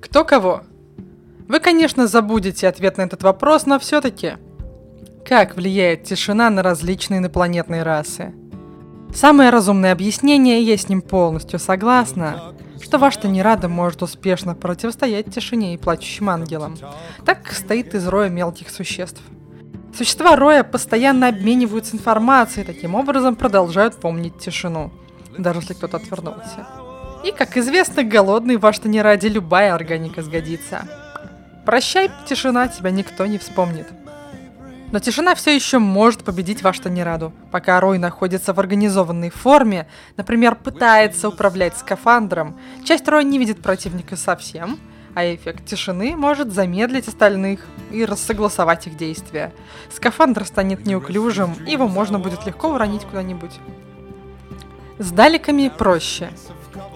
Кто кого? Вы, конечно, забудете ответ на этот вопрос, но все-таки. Как влияет тишина на различные инопланетные расы? Самое разумное объяснение, и я с ним полностью согласна, что ваш Танирада может успешно противостоять тишине и плачущим ангелам. Так стоит из роя мелких существ. Существа роя постоянно обмениваются информацией, таким образом продолжают помнить тишину, даже если кто-то отвернулся. И, как известно, голодный ваш не ради любая органика сгодится. Прощай, тишина, тебя никто не вспомнит. Но тишина все еще может победить ваш Танираду, пока Рой находится в организованной форме, например, пытается управлять скафандром, часть Роя не видит противника совсем, а эффект тишины может замедлить остальных и рассогласовать их действия. Скафандр станет неуклюжим, его можно будет легко уронить куда-нибудь. С даликами проще.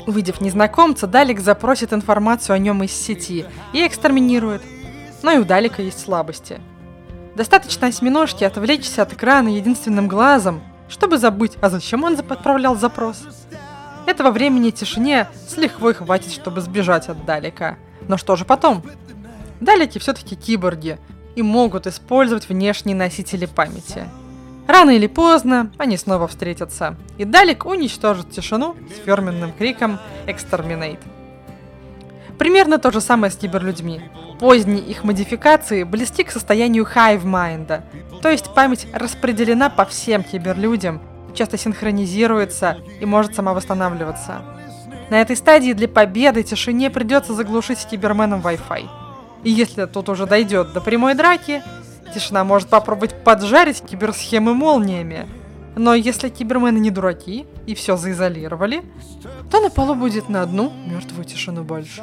Увидев незнакомца, Далик запросит информацию о нем из сети и экстерминирует. Но и у Далика есть слабости. Достаточно осьминожки отвлечься от экрана единственным глазом, чтобы забыть, а зачем он отправлял запрос. Этого времени тишине с лихвой хватит, чтобы сбежать от Далика – но что же потом? Далеки все-таки киборги и могут использовать внешние носители памяти. Рано или поздно они снова встретятся, и Далек уничтожит тишину с фирменным криком «Exterminate». Примерно то же самое с киберлюдьми. Поздние их модификации близки к состоянию hive-майнда, то есть память распределена по всем киберлюдям, часто синхронизируется и может сама восстанавливаться. На этой стадии для победы тишине придется заглушить киберменом Wi-Fi. И если тут уже дойдет до прямой драки, Тишина может попробовать поджарить киберсхемы молниями. Но если кибермены не дураки и все заизолировали, то на полу будет на одну мертвую тишину больше.